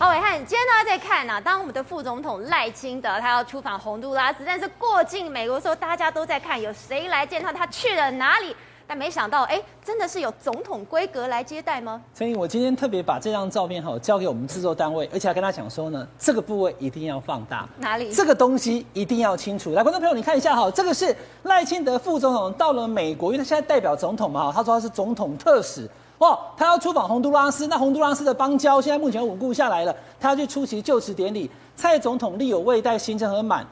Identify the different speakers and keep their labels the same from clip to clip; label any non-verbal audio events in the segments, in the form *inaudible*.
Speaker 1: 好，暐瀚，今天大家在看啊，当我们的副总统赖清德他要出访洪都拉斯，但是过境美国的时候，大家都在看有谁来见他，他去了哪里？但没想到，哎，真的是有总统规格来接待吗？
Speaker 2: 所以我今天特别把这张照片哈交给我们制作单位，而且还跟他讲说呢，这个部位一定要放大，
Speaker 1: 哪里？
Speaker 2: 这个东西一定要清楚。来，观众朋友，你看一下哈，这个是赖清德副总统到了美国，因为他现在代表总统嘛，他说他是总统特使，哇，他要出访洪都拉斯，那洪都拉斯的邦交现在目前稳固下来了，他要去出席就职典礼，蔡总统力有未待，行程很满。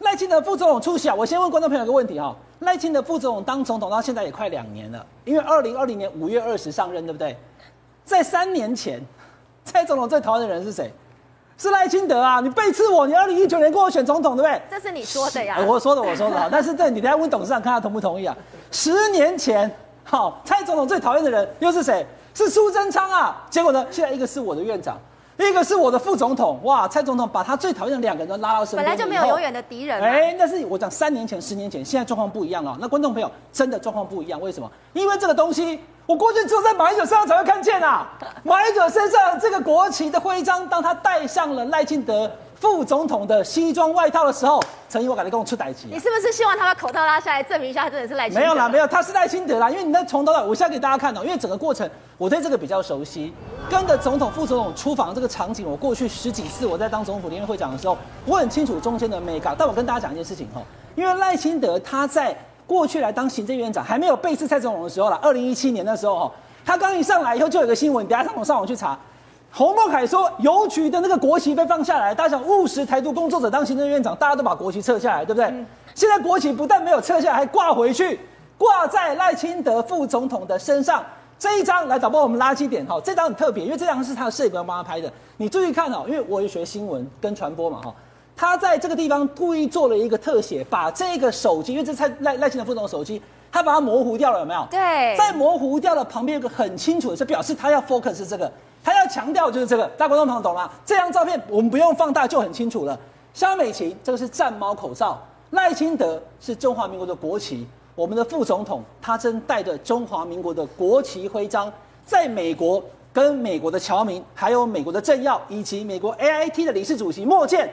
Speaker 2: 赖清德副总统出席啊！我先问观众朋友一个问题哈：赖清德副总统当总统到现在也快两年了，因为二零二零年五月二十上任，对不对？在三年前，蔡总统最讨厌的人是谁？是赖清德啊！你背刺我，你二零一九年跟我选总统，对不对？
Speaker 1: 这是你说的呀？
Speaker 2: 我说的，我说的。*laughs* 但是这你等下问董事长看他同不同意啊？十年前，好，蔡总统最讨厌的人又是谁？是苏贞昌啊！结果呢？现在一个是我的院长。一个是我的副总统，哇，蔡总统把他最讨厌的两个人都拉到身边，
Speaker 1: 本来就没有永远的敌人。
Speaker 2: 哎，那是我讲三年前、十年前，现在状况不一样了。那观众朋友，真的状况不一样，为什么？因为这个东西，我过去只有在马英九身上才会看见啊。马英九身上这个国旗的徽章，当他戴上了赖清德副总统的西装外套的时候，陈怡，我感觉跟我出代志。
Speaker 1: 你是不是希望他把口罩拉下来，证明一下他真的是赖清德？
Speaker 2: 没有啦，没有，他是赖清德啦。因为你那从头到尾，我现在给大家看哦，因为整个过程我对这个比较熟悉，跟着总统、副总统出访的这个场景，我过去十几次我在当总统府联络会长的时候，我很清楚中间的眉角。但我跟大家讲一件事情哈，因为赖清德他在过去来当行政院长，还没有背刺蔡总统的时候啦，二零一七年的时候哈，他刚一上来以后就有个新闻，等下上网上网去查。洪孟凯说，邮局的那个国旗被放下来，大家想务实台独工作者当行政院长，大家都把国旗撤下来，对不对？嗯、现在国旗不但没有撤下来，还挂回去，挂在赖清德副总统的身上。这一张来，导播我们垃圾点哈，这张很特别，因为这张是他的摄影帮他拍的。你注意看哦，因为我也学新闻跟传播嘛哈，他在这个地方故意做了一个特写，把这个手机，因为这是蔡赖赖清德副总统手机，他把它模糊掉了，有没有？
Speaker 1: 对，
Speaker 2: 在模糊掉了旁边有个很清楚的，是表示他要 focus 这个。他要强调就是这个，大家观众朋友懂吗？这张照片我们不用放大就很清楚了。肖美琴这个是战猫口罩，赖清德是中华民国的国旗，我们的副总统他正带着中华民国的国旗徽章，在美国跟美国的侨民，还有美国的政要以及美国 AIT 的理事主席莫健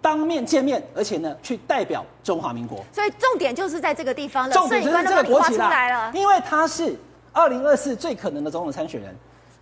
Speaker 2: 当面见面，而且呢去代表中华民国。
Speaker 1: 所以重点就是在这个地方了，
Speaker 2: 重点就是这个国旗
Speaker 1: 啦，
Speaker 2: 因为他是二零二四最可能的总统参选人。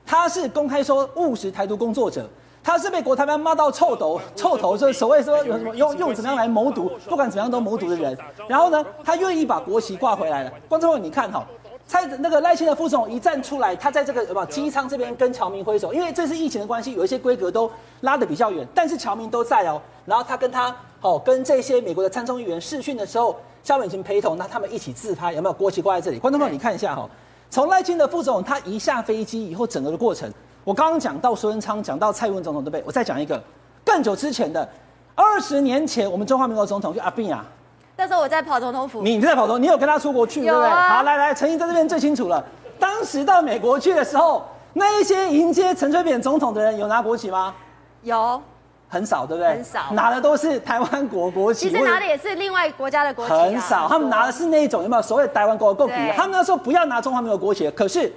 Speaker 2: 他是公开说务实台独工作者，他是被国台办骂到臭头 *laughs* 臭头，就是所谓说有什么用用怎么样来谋独，不管怎么样都谋独的人。然后呢，他愿意把国旗挂回来了。观众朋友，你看哈，蔡那个赖清德副总统一站出来，他在这个什么机舱这边跟侨民挥手，因为这是疫情的关系，有一些规格都拉得比较远，但是侨民都在哦。然后他跟他哦跟这些美国的参众议员视讯的时候，萧美琴陪同，那他们一起自拍，有没有国旗挂在这里？观众朋友，你看一下哈。从赖清德副总统他一下飞机以后，整个的过程，我刚刚讲到苏贞昌，讲到蔡英文总统，对不对？我再讲一个更久之前的，二十年前，我们中华民国总统就阿扁啊。
Speaker 1: 那时候我在跑总统府，
Speaker 2: 你在跑总统，你有跟他出国去，对不对？好，来来，陈怡在这边最清楚了。当时到美国去的时候，那一些迎接陈水扁总统的人有拿国旗吗？
Speaker 1: 有。
Speaker 2: 很少，对不对？
Speaker 1: 很少，
Speaker 2: 拿的都是台湾国国旗。
Speaker 1: 其实拿的也是另外国家的国旗。
Speaker 2: 很少，他们拿的是那种有没有所谓台湾国国旗？他们那时候不要拿中华民国国旗，可是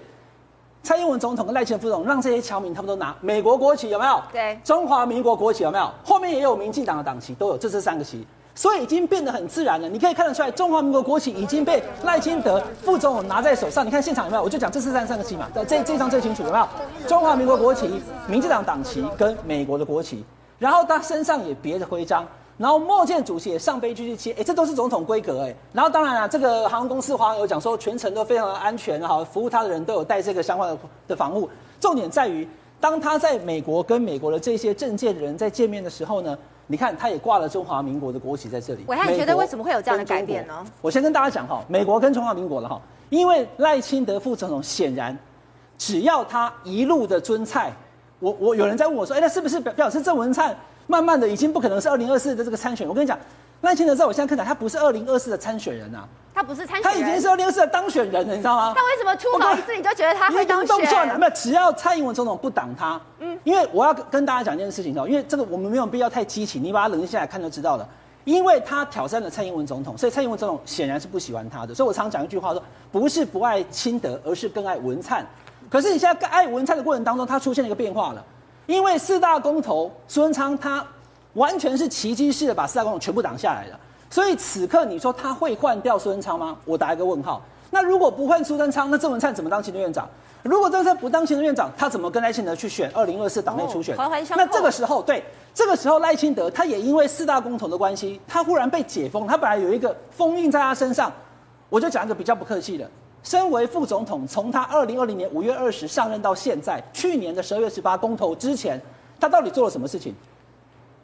Speaker 2: 蔡英文总统跟赖清德副总统让这些侨民他们都拿美国国旗，有没有？
Speaker 1: 对，
Speaker 2: 中华民国国旗有没有？后面也有民进党的党旗，都有，这是三个旗，所以已经变得很自然了。你可以看得出来，中华民国国旗已经被赖清德副总统拿在手上。你看现场有没有？我就讲这是三三个旗嘛，这这张最清楚，有没有？中华民国国旗、民进党党旗跟美国的国旗。然后他身上也别着徽章，然后莫健主席也上飞机去接，哎，这都是总统规格哎。然后当然了，这个航空公司华航有讲说全程都非常的安全哈，服务他的人都有带这个相关的的防护。重点在于，当他在美国跟美国的这些政界的人在见面的时候呢，你看他也挂了中华民国的国旗在这里。
Speaker 1: 暐瀚，你觉得为什么会有这样的改变呢？
Speaker 2: 我先跟大家讲哈，美国跟中华民国了哈，因为赖清德副总统显然，只要他一路的遵蔡。我我有人在问我说，哎，那是不是表表示郑文灿慢慢的已经不可能是二零二四的这个参选？我跟你讲，赖清德在我现在看来，他不是二零二四的参选人啊，
Speaker 1: 他不是参选人，
Speaker 2: 他已经是二零二四的当选人了，你知道吗？
Speaker 1: 他为什么出访一次你就觉得他会当选？动算了，
Speaker 2: 没有，只要蔡英文总统不挡他，嗯，因为我要跟大家讲一件事情哦，因为这个我们没有必要太激情，你把它冷静下来看就知道了。因为他挑战了蔡英文总统，所以蔡英文总统显然是不喜欢他的。所以我常讲一句话说，不是不爱清德，而是更爱文灿。可是你现在爱文灿的过程当中，他出现了一个变化了。因为四大公投，苏贞昌他完全是奇迹式的把四大公投全部挡下来了。所以此刻你说他会换掉苏贞昌吗？我打一个问号。那如果不换苏贞昌，那郑文灿怎么当行政院长？如果郑文灿不当行政院长，他怎么跟赖清德去选二零二四党内初
Speaker 1: 选？
Speaker 2: 那这个时候，对这个时候赖清德他也因为四大公投的关系，他忽然被解封，他本来有一个封印在他身上。我就讲一个比较不客气的，身为副总统，从他二零二零年五月二十上任到现在，去年的十二月十八公投之前，他到底做了什么事情？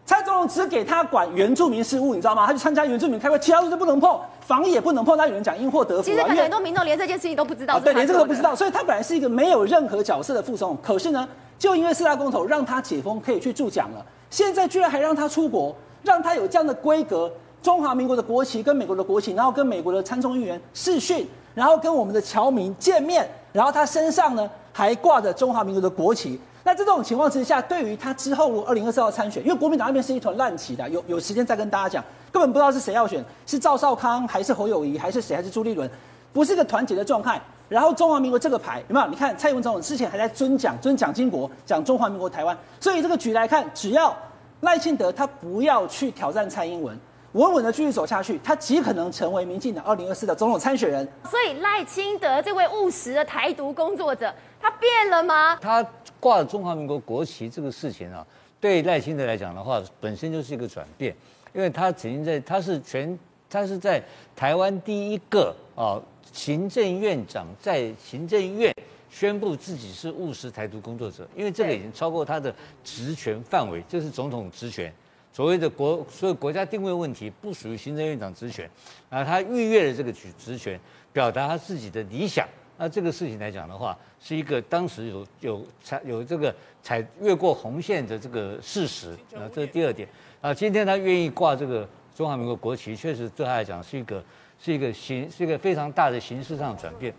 Speaker 2: 蔡总统只给他管原住民事务，你知道吗？他去参加原住民开会，其他事都不能碰，防疫也不能碰。他有人讲因祸得福啊，
Speaker 1: 其实很多民众连这件事情都不知道。
Speaker 2: 对，连这个都不知道，所以他本来是一个没有任何角色的副总统，可是呢，就因为四大公投让他解封，可以去助奖了。现在居然还让他出国，让他有这样的规格。中华民国的国旗跟美国的国旗，然后跟美国的参众议员视讯，然后跟我们的侨民见面，然后他身上呢还挂着中华民国的国旗。那这种情况之下，对于他之后如二零二四号参选，因为国民党那边是一团烂棋的，有有时间再跟大家讲，根本不知道是谁要选，是赵少康还是侯友谊还是谁还是朱立伦，不是一个团结的状态。然后中华民国这个牌有没有？你看蔡英文总统之前还在尊讲尊蒋经国，讲中华民国台湾。所以这个局来看，只要赖清德他不要去挑战蔡英文。稳稳的继续走下去，他极可能成为民进党二零二四的总统参选人。
Speaker 1: 所以赖清德这位务实的台独工作者，他变了吗？
Speaker 3: 他挂了中华民国国旗这个事情啊，对赖清德来讲的话，本身就是一个转变，因为他曾经在，他是全，他是在台湾第一个啊行政院长在行政院宣布自己是务实台独工作者，因为这个已经超过他的职权范围，这是总统职权。所谓的国，所有国家定位问题不属于行政院长职权，啊，他逾越了这个职职权，表达他自己的理想。那这个事情来讲的话，是一个当时有有踩有这个踩越过红线的这个事实。啊，这是第二点。啊，今天他愿意挂这个中华民国国旗，确实对他来讲是一个是一个形是一个非常大的形式上的转变。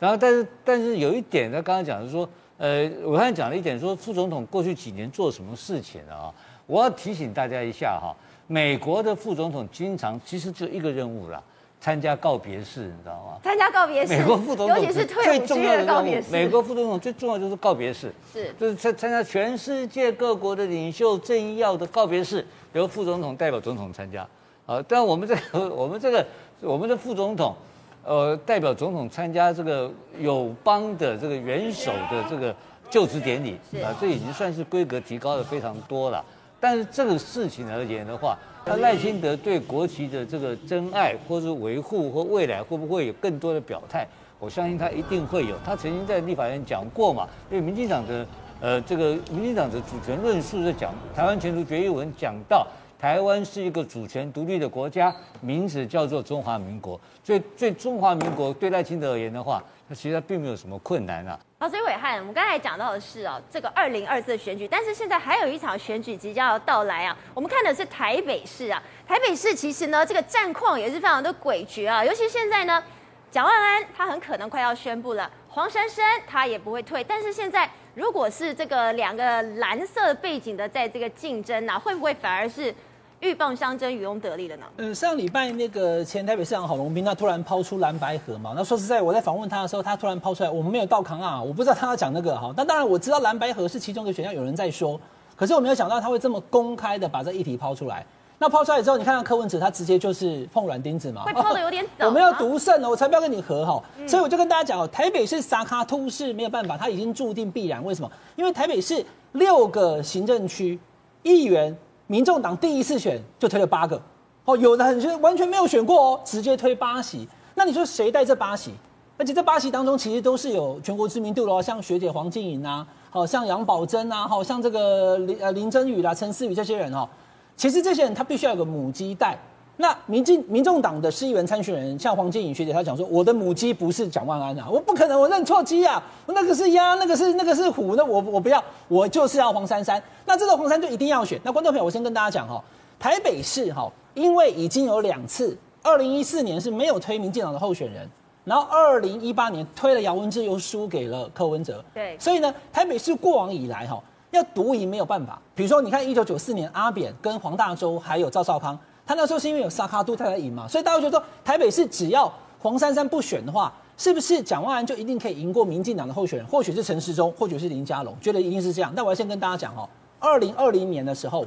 Speaker 3: 然后，但是但是有一点，他刚刚讲的是说，呃，我刚才讲了一点，说副总统过去几年做什么事情啊？我要提醒大家一下哈，美国的副总统经常其实就一个任务啦，参加告别式，你知道吗？
Speaker 1: 参加告别式，
Speaker 3: 美国副总统
Speaker 1: 尤其是退伍军人的告别式。
Speaker 3: 美国副总统最重要就是告别式，
Speaker 1: 是
Speaker 3: 就是参参加全世界各国的领袖政要的告别式，由副总统代表总统参加。啊，但我们这个 *laughs* 我们这个我们的副总统，呃，代表总统参加这个友邦的这个元首的这个就职典礼，啊，这已经算是规格提高的非常多了。但是这个事情而言的话，他赖清德对国旗的这个真爱或是维护或未来会不会有更多的表态？我相信他一定会有。他曾经在立法院讲过嘛，对民进党的呃这个民进党的主权论述在讲台湾前途决议文讲到台湾是一个主权独立的国家，名字叫做中华民国。所以对中华民国对赖清德而言的话，他其实他并没有什么困难啊。
Speaker 1: 好，所以暐瀚，我们刚才讲到的是哦，这个二零二四的选举，但是现在还有一场选举即将要到来啊。我们看的是台北市啊，台北市其实呢，这个战况也是非常的诡谲啊。尤其现在呢，蒋万安他很可能快要宣布了，黄珊珊他也不会退。但是现在如果是这个两个蓝色背景的在这个竞争呢、啊，会不会反而是？鷸蚌相争，渔翁得利了呢。
Speaker 2: 嗯，上礼拜那个前台北市长郝龙斌，他突然抛出蓝白河嘛。那说实在，我在访问他的时候，他突然抛出来，我们没有到扛啊，我不知道他要讲那个哈。但当然我知道蓝白河是其中一个选项，有人在说。可是我没有想到他会这么公开的把这议题抛出来。那抛出来之后，你看到柯文哲，他直接就是碰软钉子嘛。
Speaker 1: 会抛的有点早。*laughs*
Speaker 2: 我们要独胜了，我才不要跟你和哈。所以我就跟大家讲哦，台北市撒卡突是没有办法，他已经注定必然。为什么？因为台北市六个行政区议员。民众党第一次选就推了八个，哦，有的很是完全没有选过哦，直接推八席。那你说谁带这八席？而且这八席当中其实都是有全国知名度的哦，像学姐黄静莹啊，好像杨宝珍啊，好像这个林呃林真雨啦、陈思宇这些人哦，其实这些人他必须要有个母鸡带。那民进民众党的市议员参选人，像黄建颖学姐，她讲说，我的母鸡不是蒋万安啊，我不可能，我认错鸡啊，那个是鸭，那个是那个是虎，那我我不要，我就是要黄珊珊。那这个黄珊就一定要选。那观众朋友，我先跟大家讲哈，台北市哈，因为已经有两次，二零一四年是没有推民进党的候选人，然后二零一八年推了姚文智，又输给了柯文哲。
Speaker 1: 对，
Speaker 2: 所以呢，台北市过往以来哈，要独赢没有办法。比如说，你看一九九四年阿扁跟黄大洲还有赵少康。他那时候是因为有撒卡都他才赢嘛，所以大家觉得说台北市只要黄珊珊不选的话，是不是蒋万安就一定可以赢过民进党的候选人？或许是陈时中，或许是林佳龙，觉得一定是这样。但我要先跟大家讲哦，二零二零年的时候，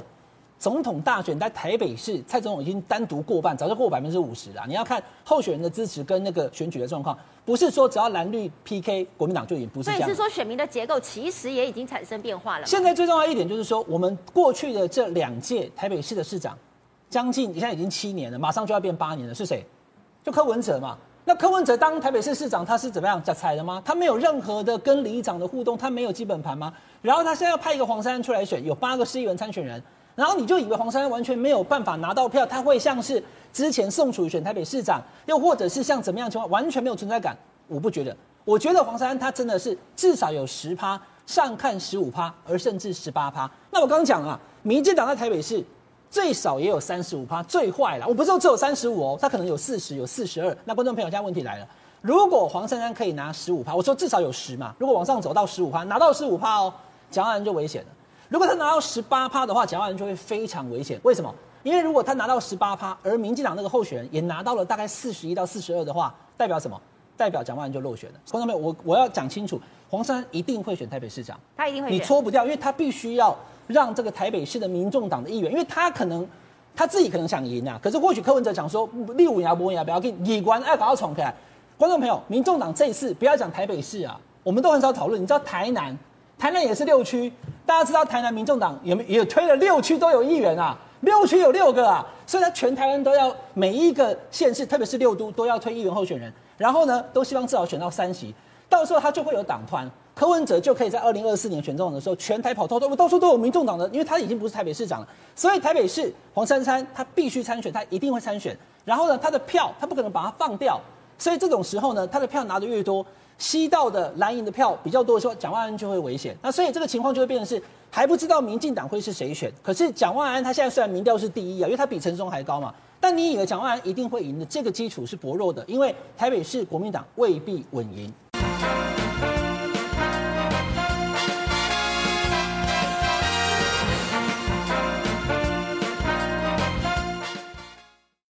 Speaker 2: 总统大选在台北市，蔡总统已经单独过半，早就过百分之五十了。你要看候选人的支持跟那个选举的状况，不是说只要蓝绿 PK 国民党就赢，不是这样。
Speaker 1: 所以是说选民的结构其实也已经产生变化了。
Speaker 2: 现在最重要一点就是说，我们过去的这两届台北市的市长，将近现在已经七年了，马上就要变八年了，是谁？就柯文哲嘛。那柯文哲当台北市市长，他是怎么样假彩的吗？他没有任何的跟里长的互动，他没有基本盘吗？然后他现在要派一个黄珊珊出来选，有八个市议员参选人，然后你就以为黄珊珊完全没有办法拿到票，他会像是之前宋楚瑜选台北市长，又或者是像怎么样情况，完全没有存在感？我不觉得，我觉得黄珊珊他真的是至少有十趴，上看十五趴，而甚至十八趴。那我刚刚讲啊，民进党在台北市。最少也有三十五趴，最坏了。我不是说只有三十五哦，他可能有四十，有四十二。那观众朋友，现在问题来了：如果黄珊珊可以拿十五趴，我说至少有十嘛。如果往上走到十五趴，拿到十五趴哦，蒋万安就危险了。如果他拿到十八趴的话，蒋万安就会非常危险。为什么？因为如果他拿到十八趴，而民进党那个候选人也拿到了大概四十一到四十二的话，代表什么？代表蒋万安就落选了。观众朋友，我我要讲清楚，黄珊珊一定会选台北市长，
Speaker 1: 他一定会，
Speaker 2: 你搓不掉，因为他必须要。让这个台北市的民众党的议员，因为他可能他自己可能想赢啊，可是或许柯文哲讲说立五牙不问牙，不要给议官爱搞到闯开来。观众朋友，民众党这一次不要讲台北市啊，我们都很少讨论。你知道台南，台南也是六区，大家知道台南民众党也也推了六区都有议员啊，六区有六个啊，所以他全台湾都要每一个县市，特别是六都都要推议员候选人，然后呢，都希望至少选到三席，到时候他就会有党团。柯文哲就可以在二零二四年选总统的时候，全台跑透透，到处都有民众党的，因为他已经不是台北市长了，所以台北市黄珊珊他必须参选，他一定会参选。然后呢，他的票他不可能把它放掉，所以这种时候呢，他的票拿的越多，吸到的蓝营的票比较多的时候，蒋万安就会危险。那所以这个情况就会变成是还不知道民进党会是谁选，可是蒋万安他现在虽然民调是第一啊，因为他比陈松还高嘛，但你以为蒋万安一定会赢的这个基础是薄弱的，因为台北市国民党未必稳赢。